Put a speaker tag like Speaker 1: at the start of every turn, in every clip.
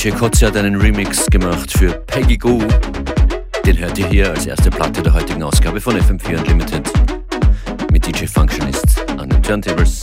Speaker 1: DJ Kotze hat einen Remix gemacht für Peggy Goo. Den hört ihr hier als erste Platte der heutigen Ausgabe von FM4 Unlimited mit DJ Functionist an den Turntables.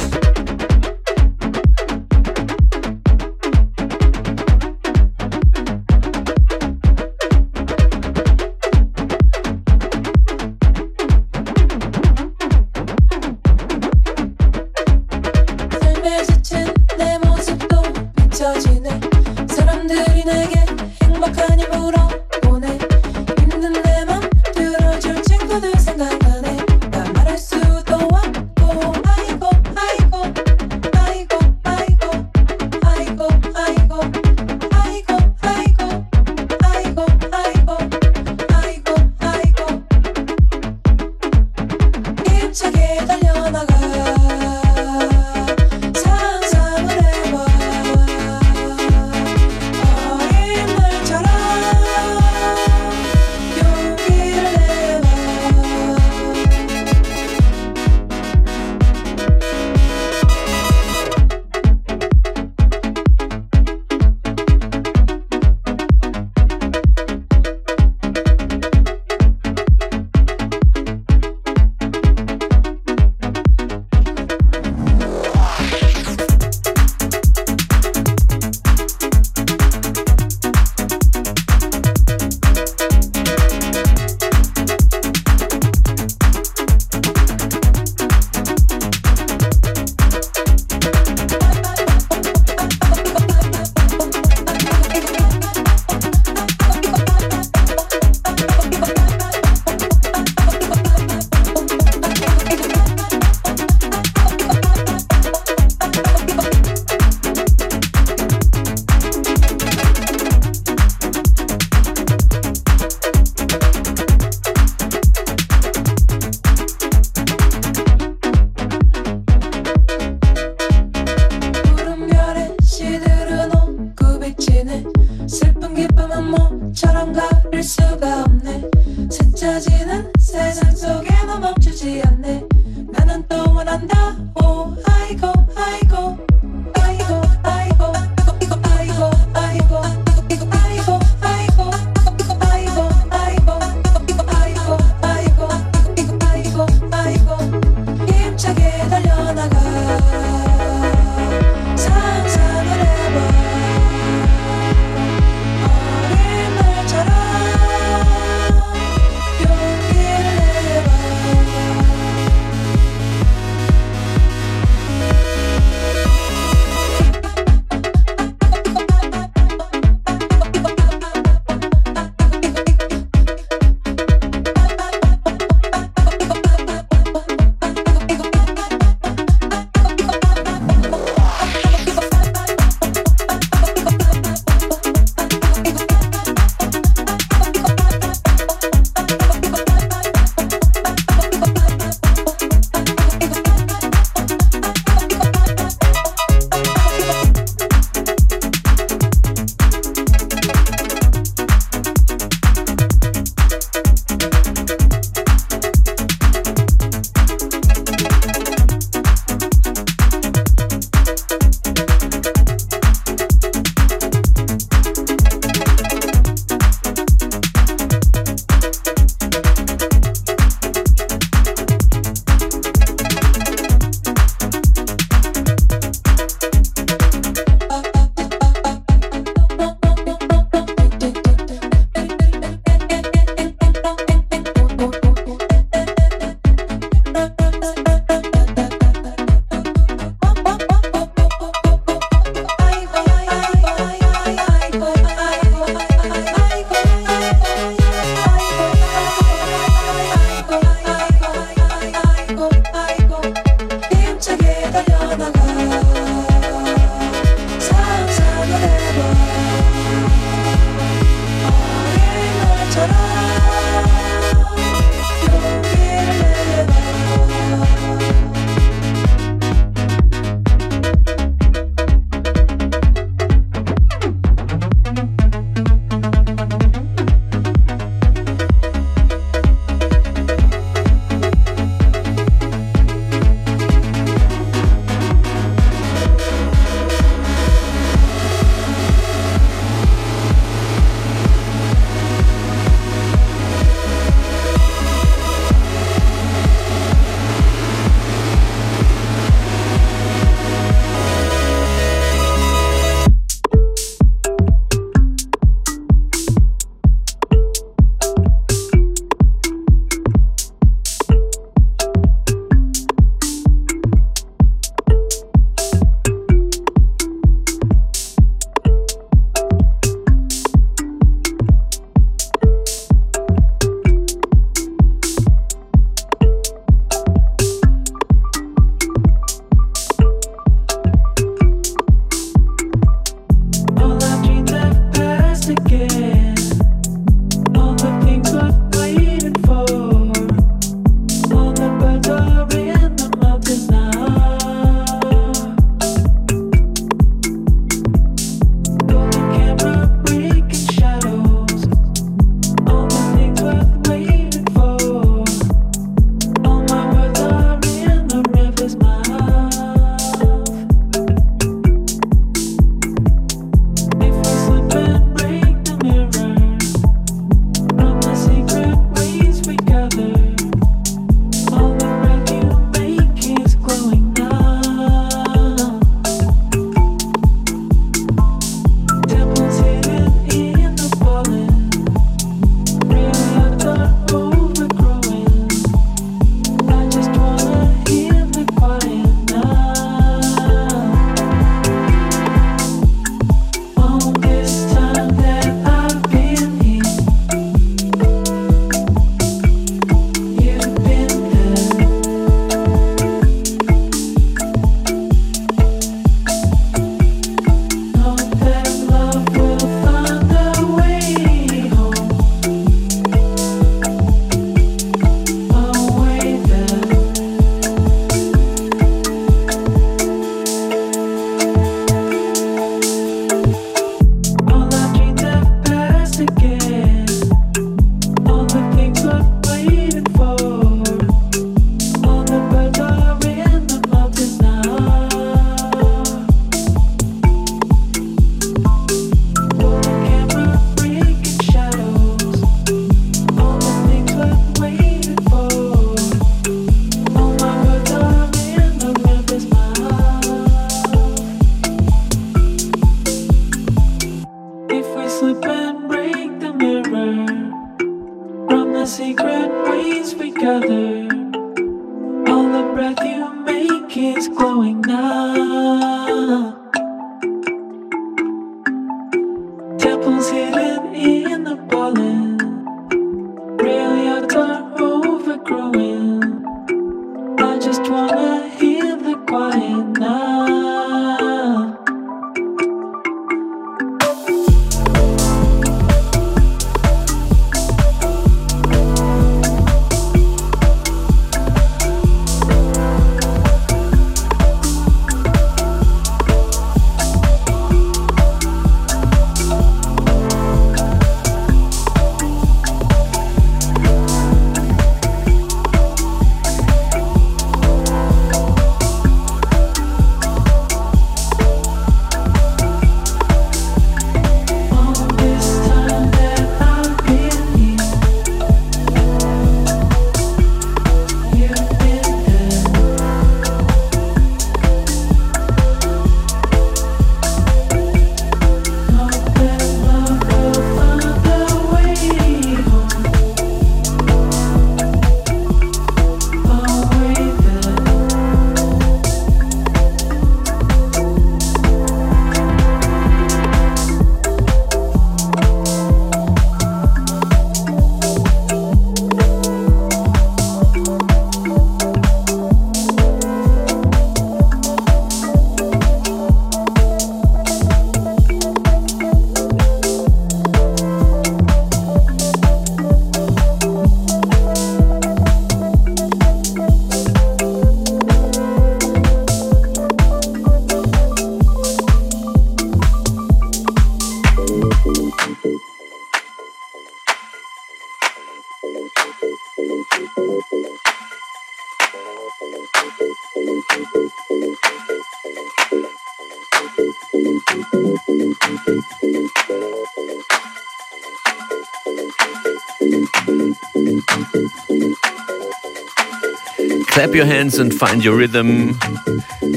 Speaker 2: Clap Your Hands and Find Your Rhythm.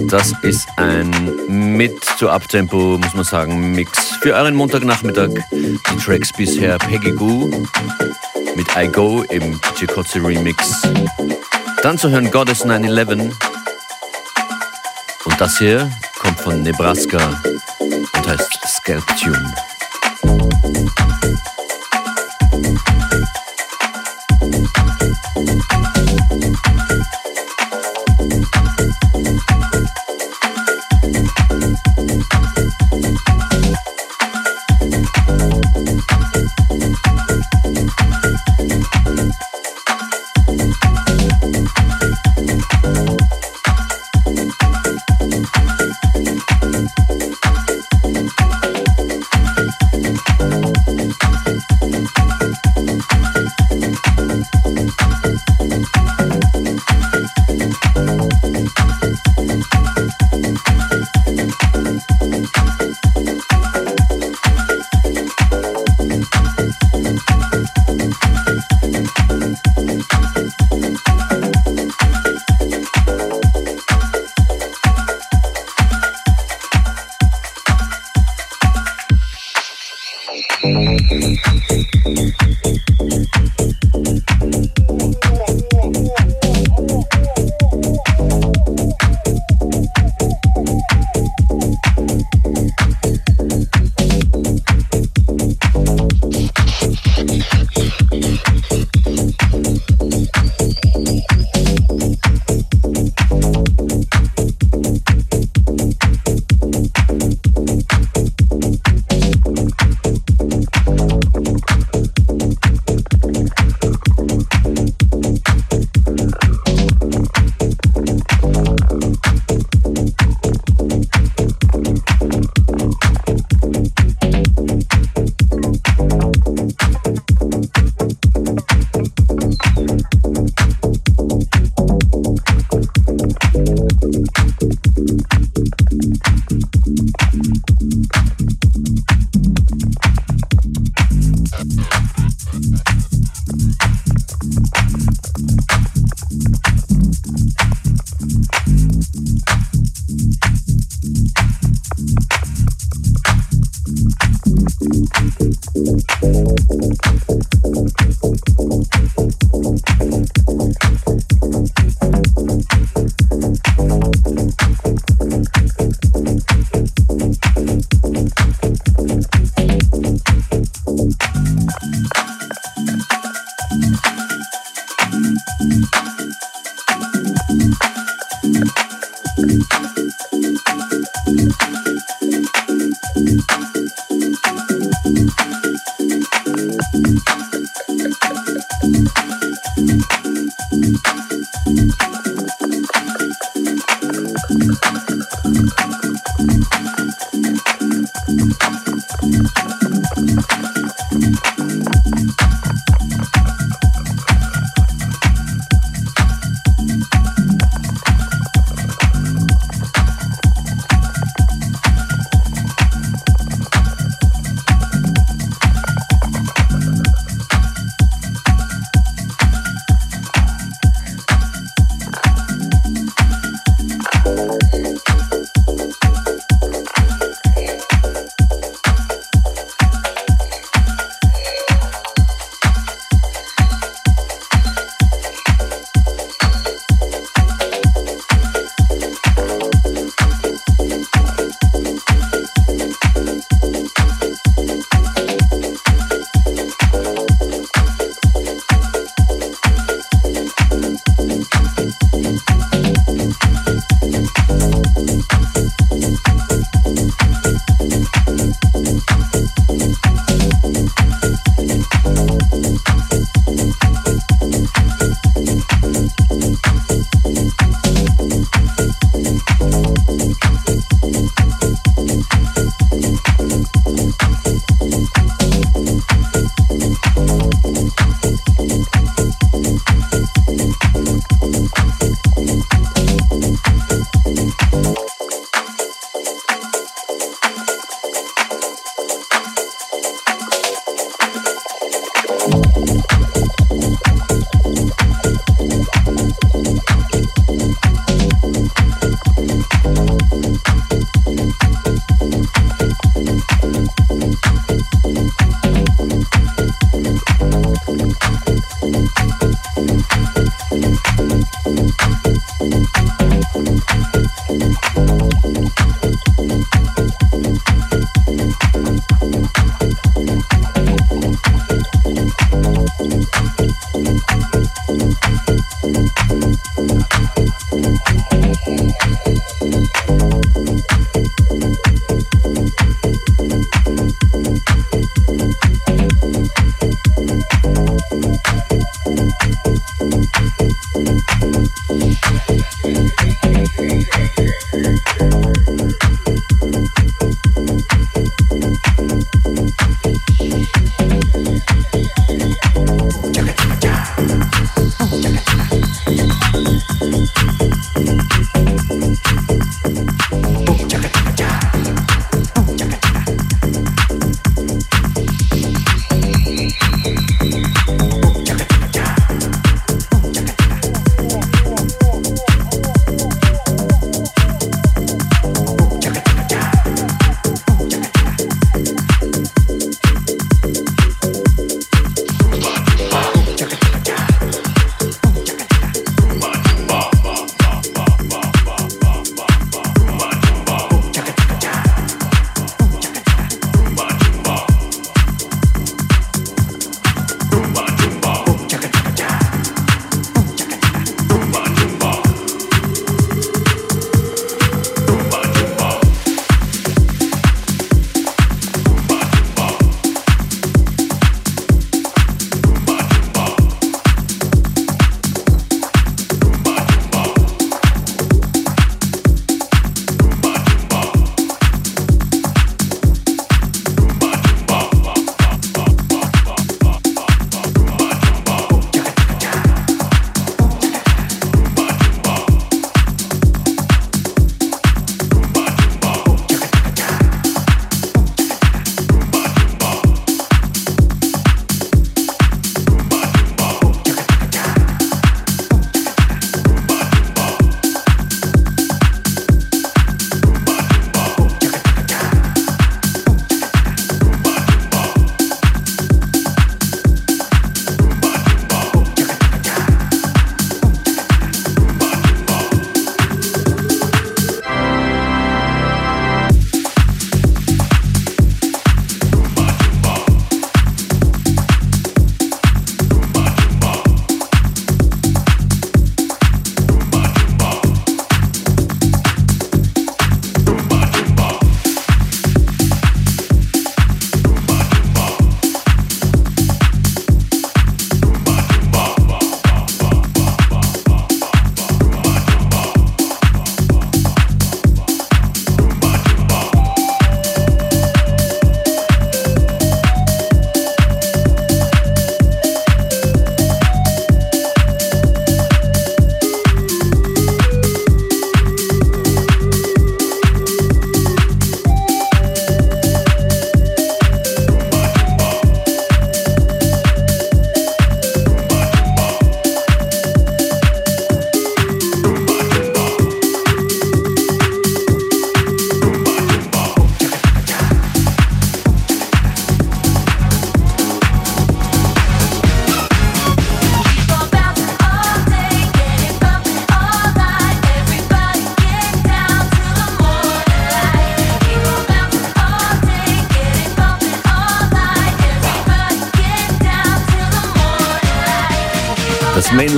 Speaker 2: Das ist ein mit zu Abtempo, muss man sagen, Mix für euren Montagnachmittag. Die Tracks bisher Peggy Goo mit I Go im Chikotze Remix. Dann zu hören Goddess 911. Und das hier kommt von Nebraska und heißt Scalp Tune.
Speaker 3: Thank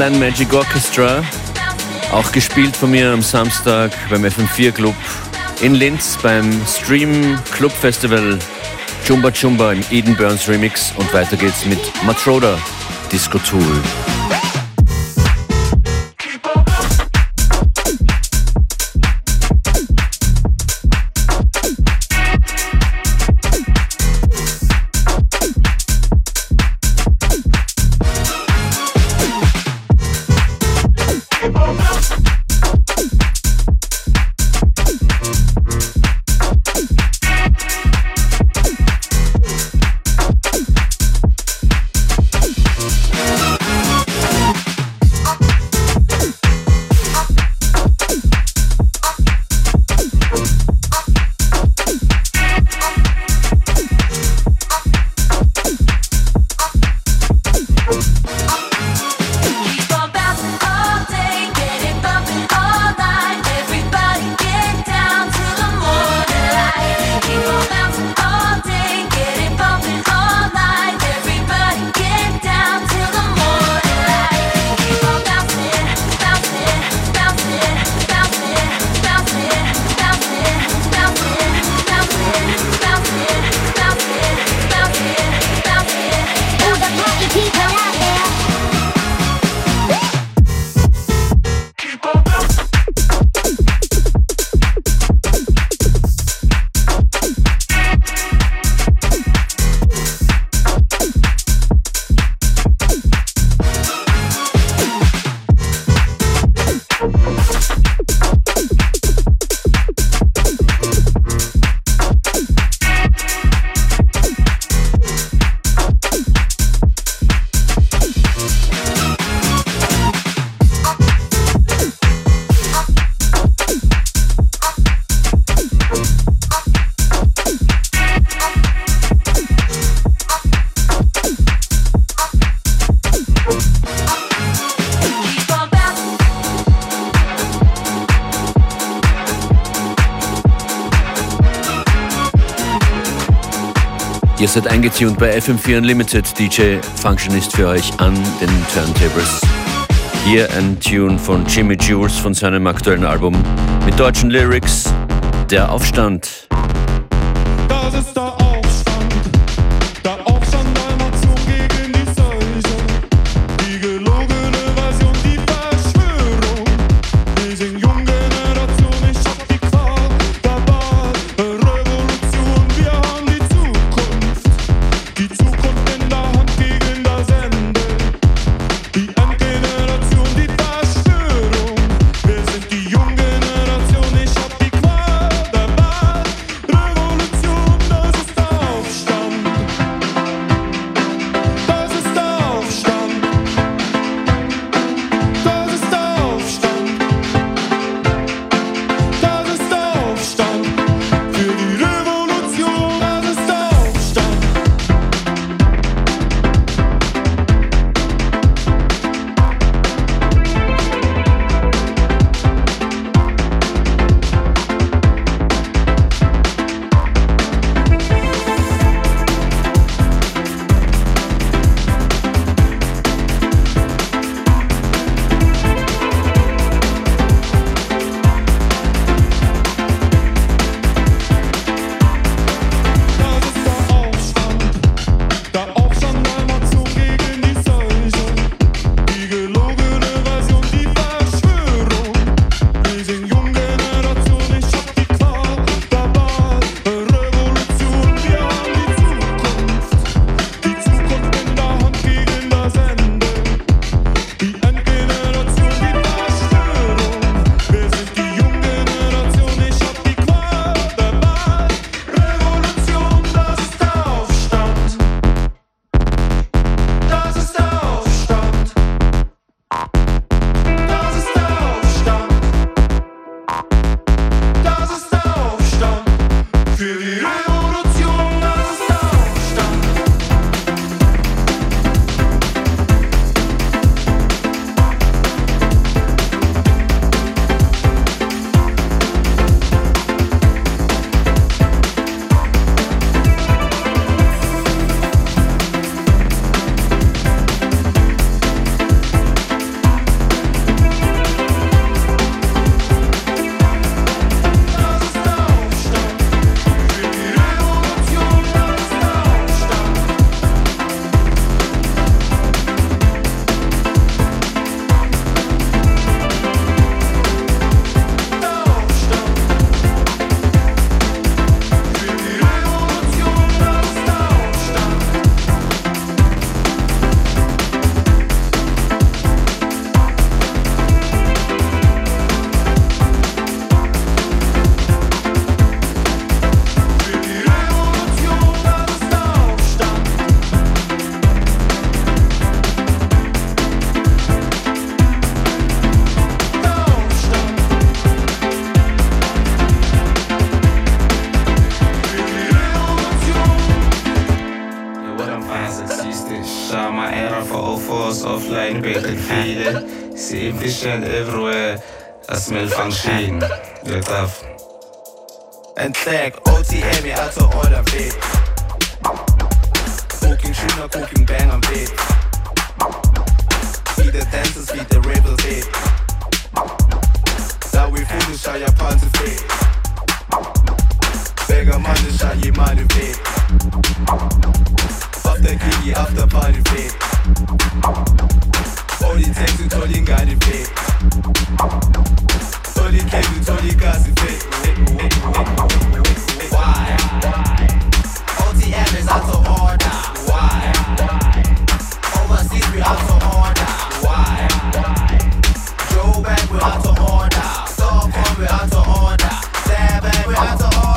Speaker 3: Mainline Magic Orchestra, auch gespielt von mir am Samstag beim FM4 Club in Linz beim Stream Club Festival Jumba Jumba im Eden Burns Remix und weiter geht's mit Matroda Disco Tool. Ihr seid eingetuned bei FM4 Unlimited. DJ Functionist für euch an den Turntables. Hier ein Tune von Jimmy Jules von seinem aktuellen Album mit deutschen Lyrics. Der Aufstand.
Speaker 4: can feel it. See vision everywhere. I smell function. Get off. And tag OTM, you out all order, Beat. Cooking schöner, cooking bang am Beat. Wie der Dancers, wie der Rebel Weg. Da we foodischer Japaner Weg. Bänger show Jemane Weg. Auf der Kiki, auf der Party Weg. Only takes uthola ingane fit Thola ikhethi uthola igazi fit Why? OTM is out of order Why? Overseas we out of order Why? Joburg we out of order Stockholm we out of order Durban we out of order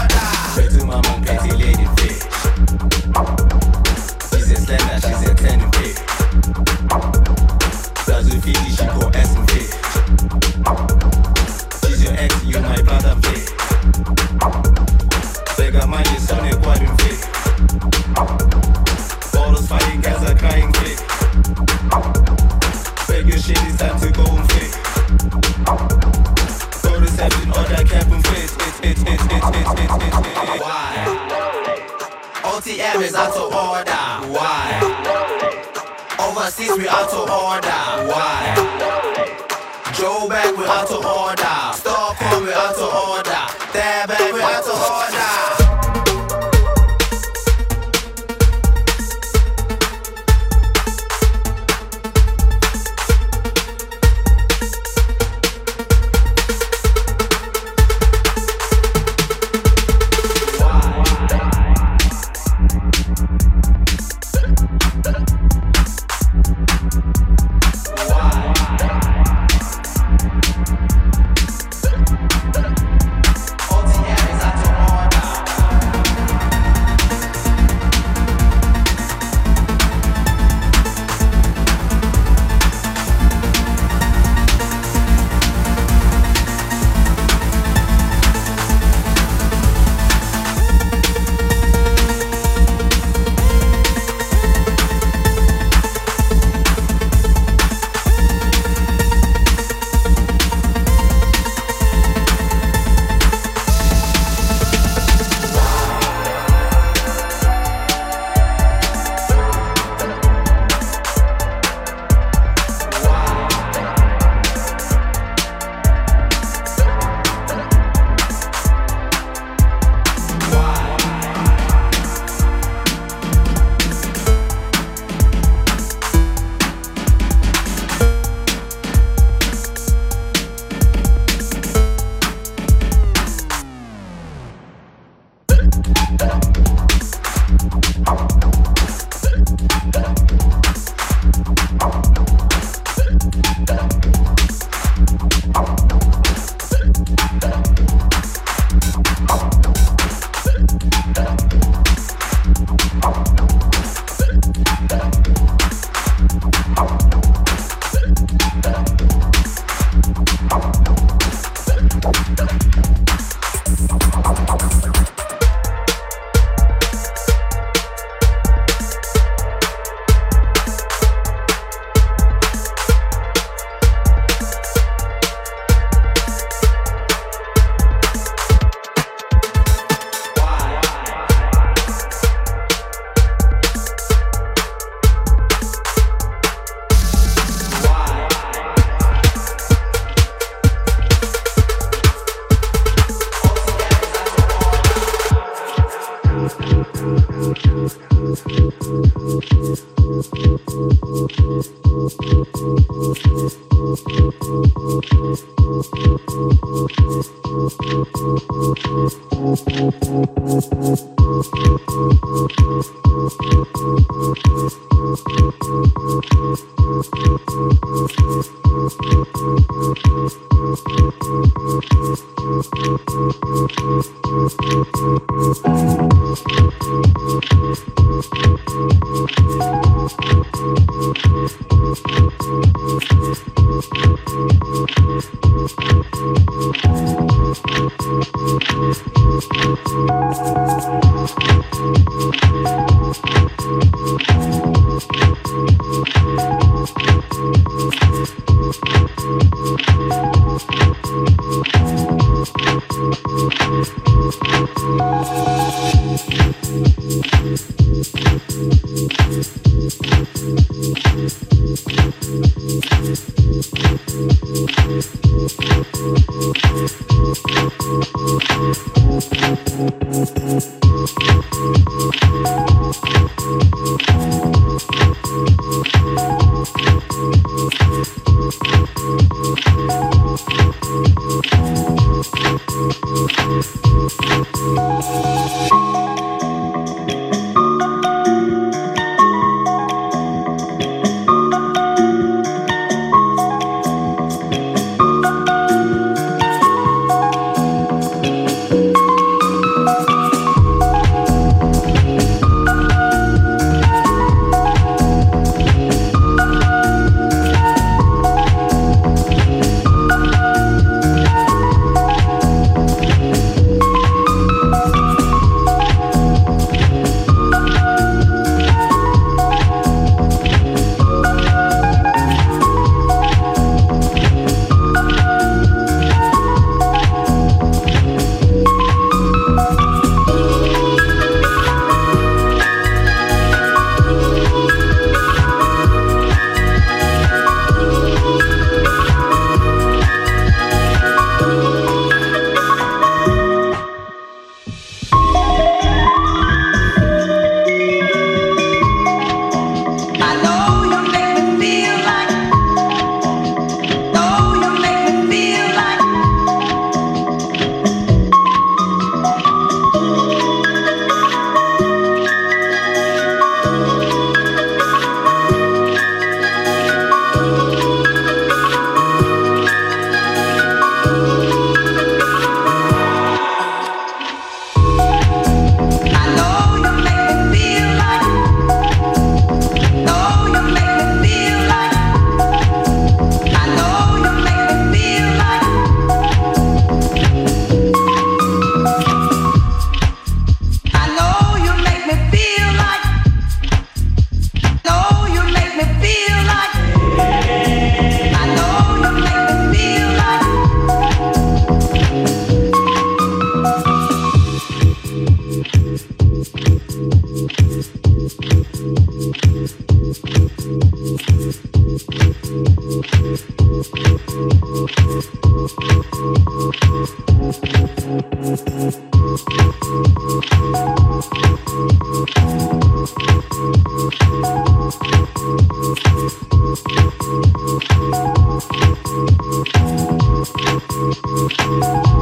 Speaker 4: Why? OTM is out of order Why? Overseas we out of order Why? Joburg we out of order Stockholm we out of order Durban we out of order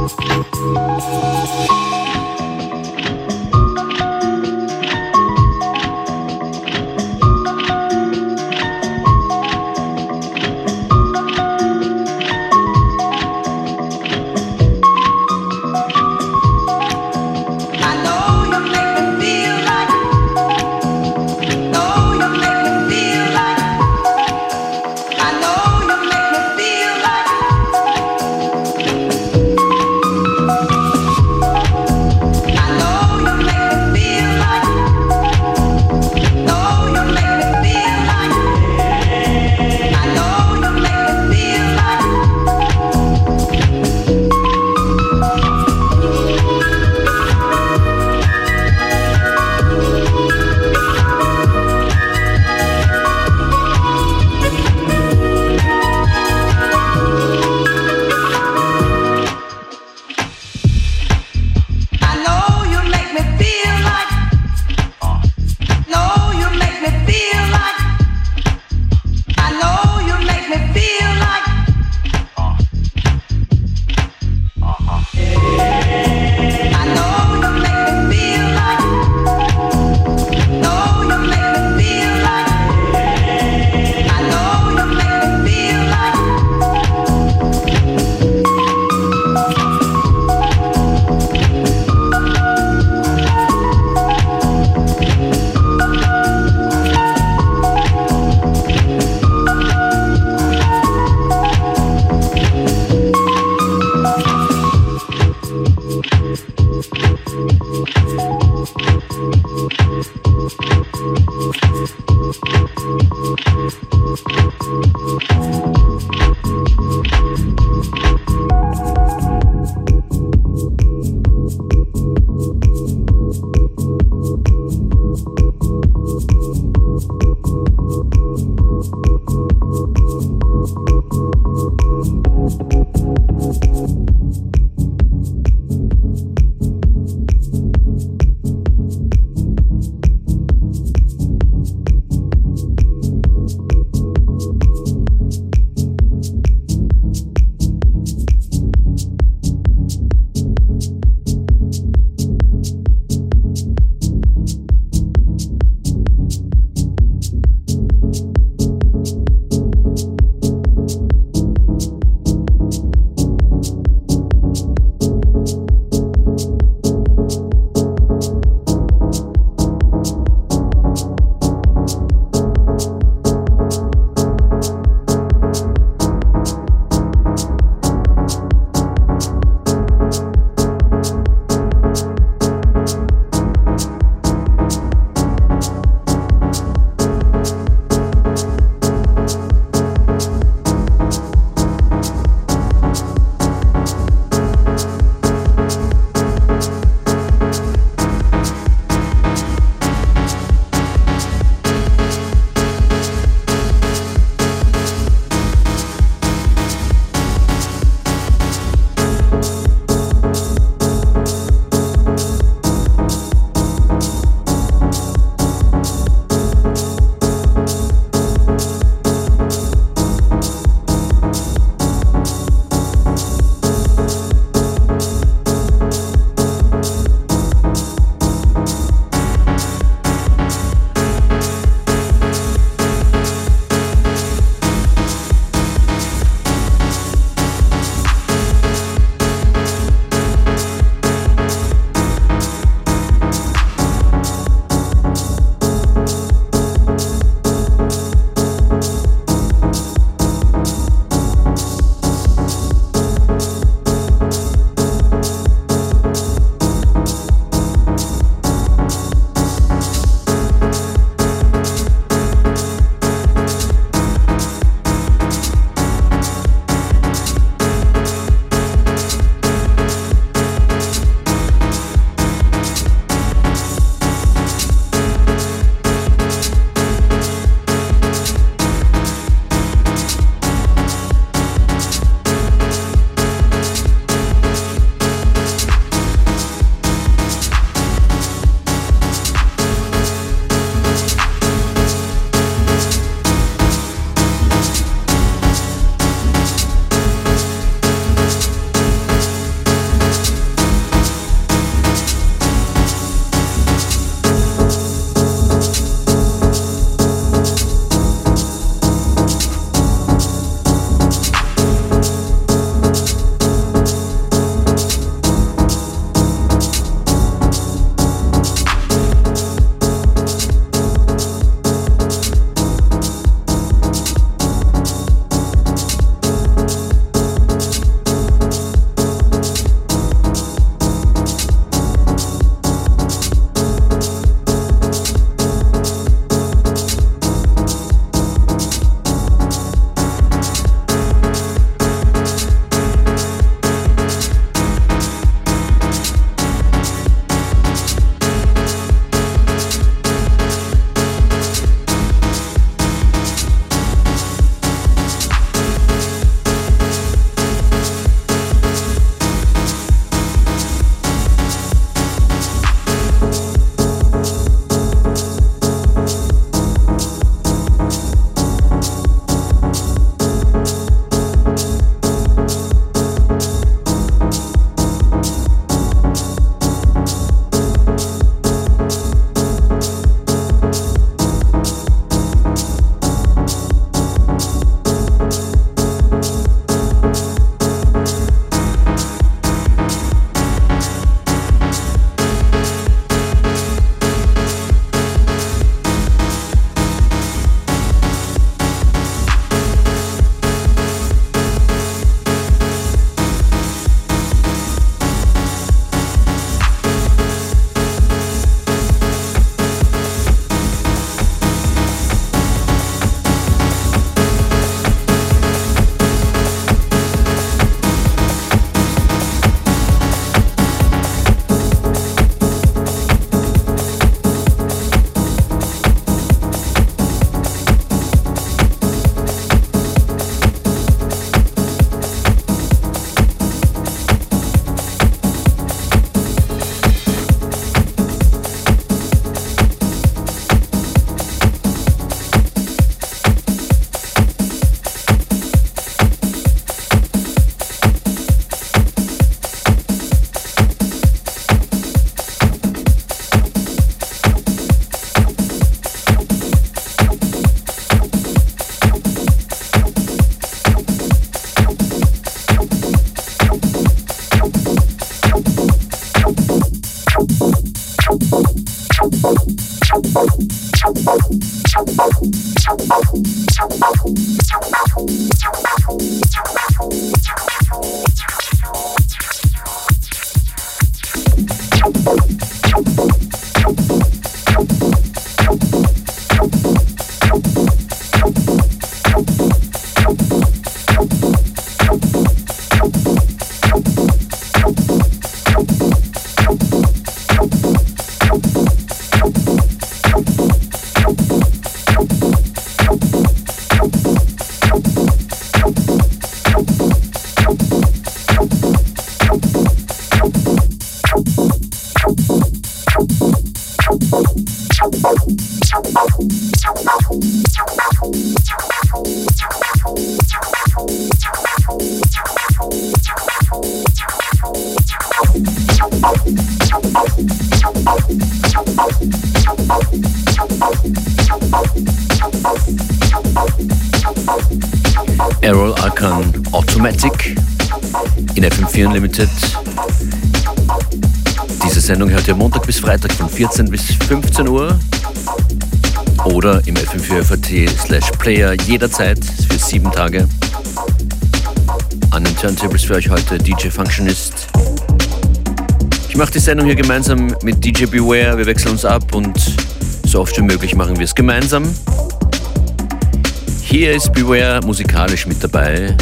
Speaker 2: Thank you. Automatic in FM4 Unlimited. Diese Sendung hört ihr Montag bis Freitag von 14 bis 15 Uhr oder im FM4 FAT slash Player jederzeit für sieben Tage. An den Turntables für euch heute DJ Functionist. Ich mache die Sendung hier gemeinsam mit DJ Beware. Wir wechseln uns ab und so oft wie möglich machen wir es gemeinsam. Hier ist Beware musikalisch mit dabei.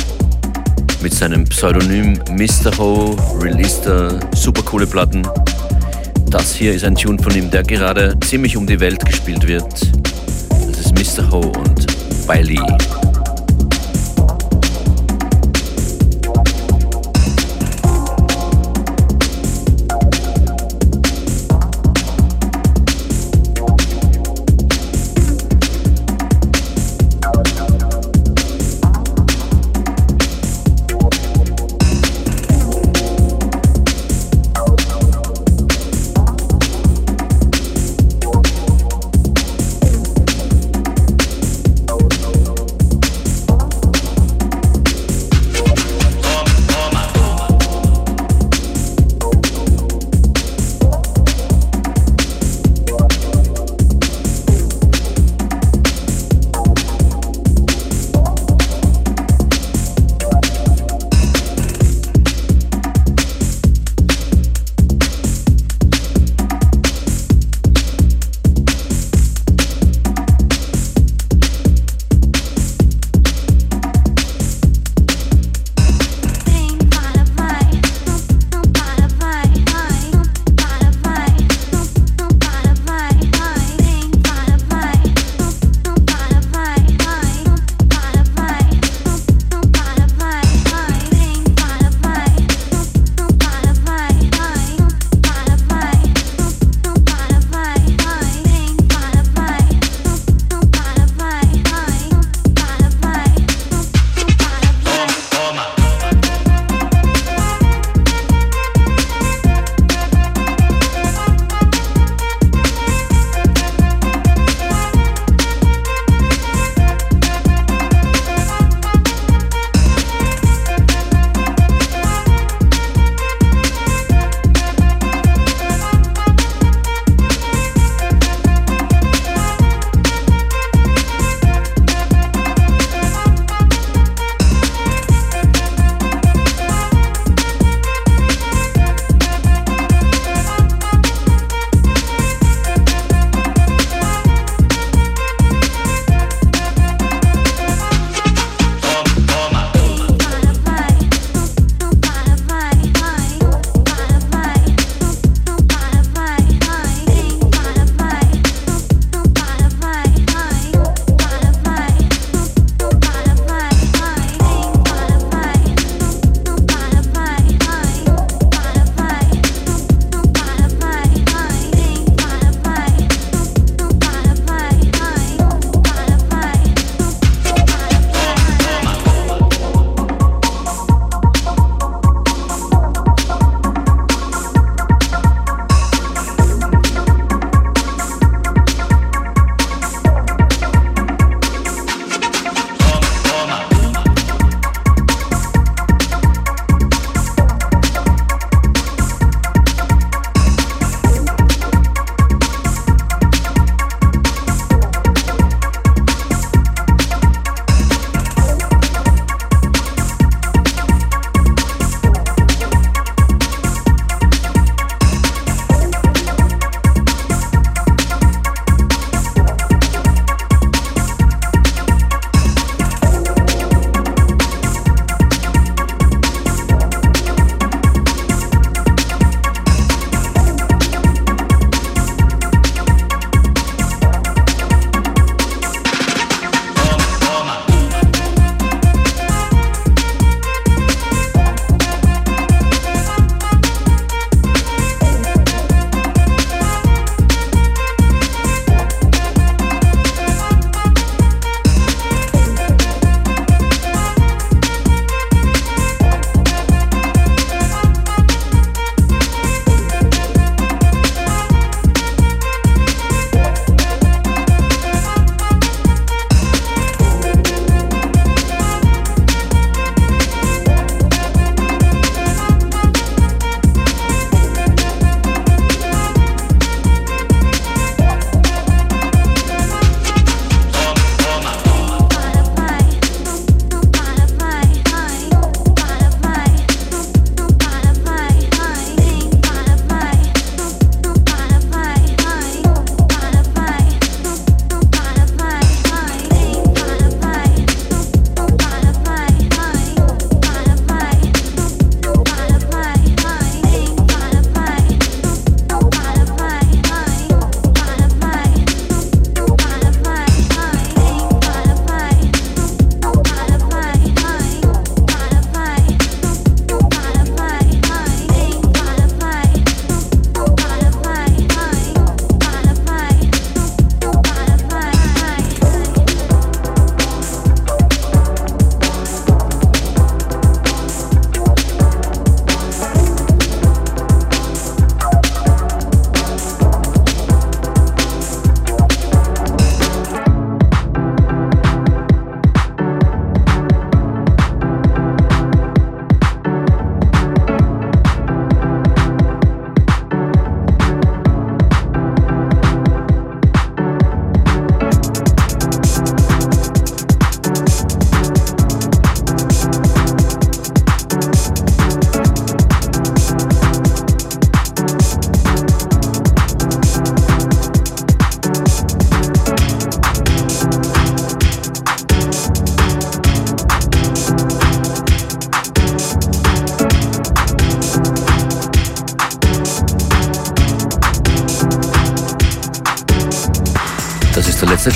Speaker 2: Mit seinem Pseudonym Mr. Ho released er super coole Platten. Das hier ist ein Tune von ihm, der gerade ziemlich um die Welt gespielt wird. Das ist Mr. Ho und Bailey.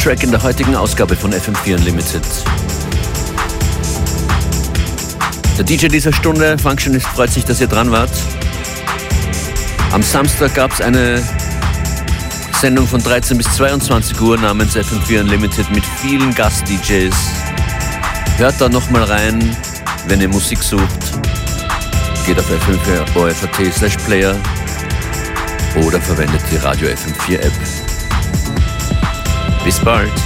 Speaker 2: Track in der heutigen Ausgabe von FM4 Unlimited. Der DJ dieser Stunde, Functionist, freut sich, dass ihr dran wart. Am Samstag gab es eine Sendung von 13 bis 22 Uhr namens FM4 Unlimited mit vielen Gast-DJs. Hört da nochmal rein, wenn ihr Musik sucht. Geht auf FM4 OFAT slash Player oder verwendet die Radio FM4 App. Bis bald!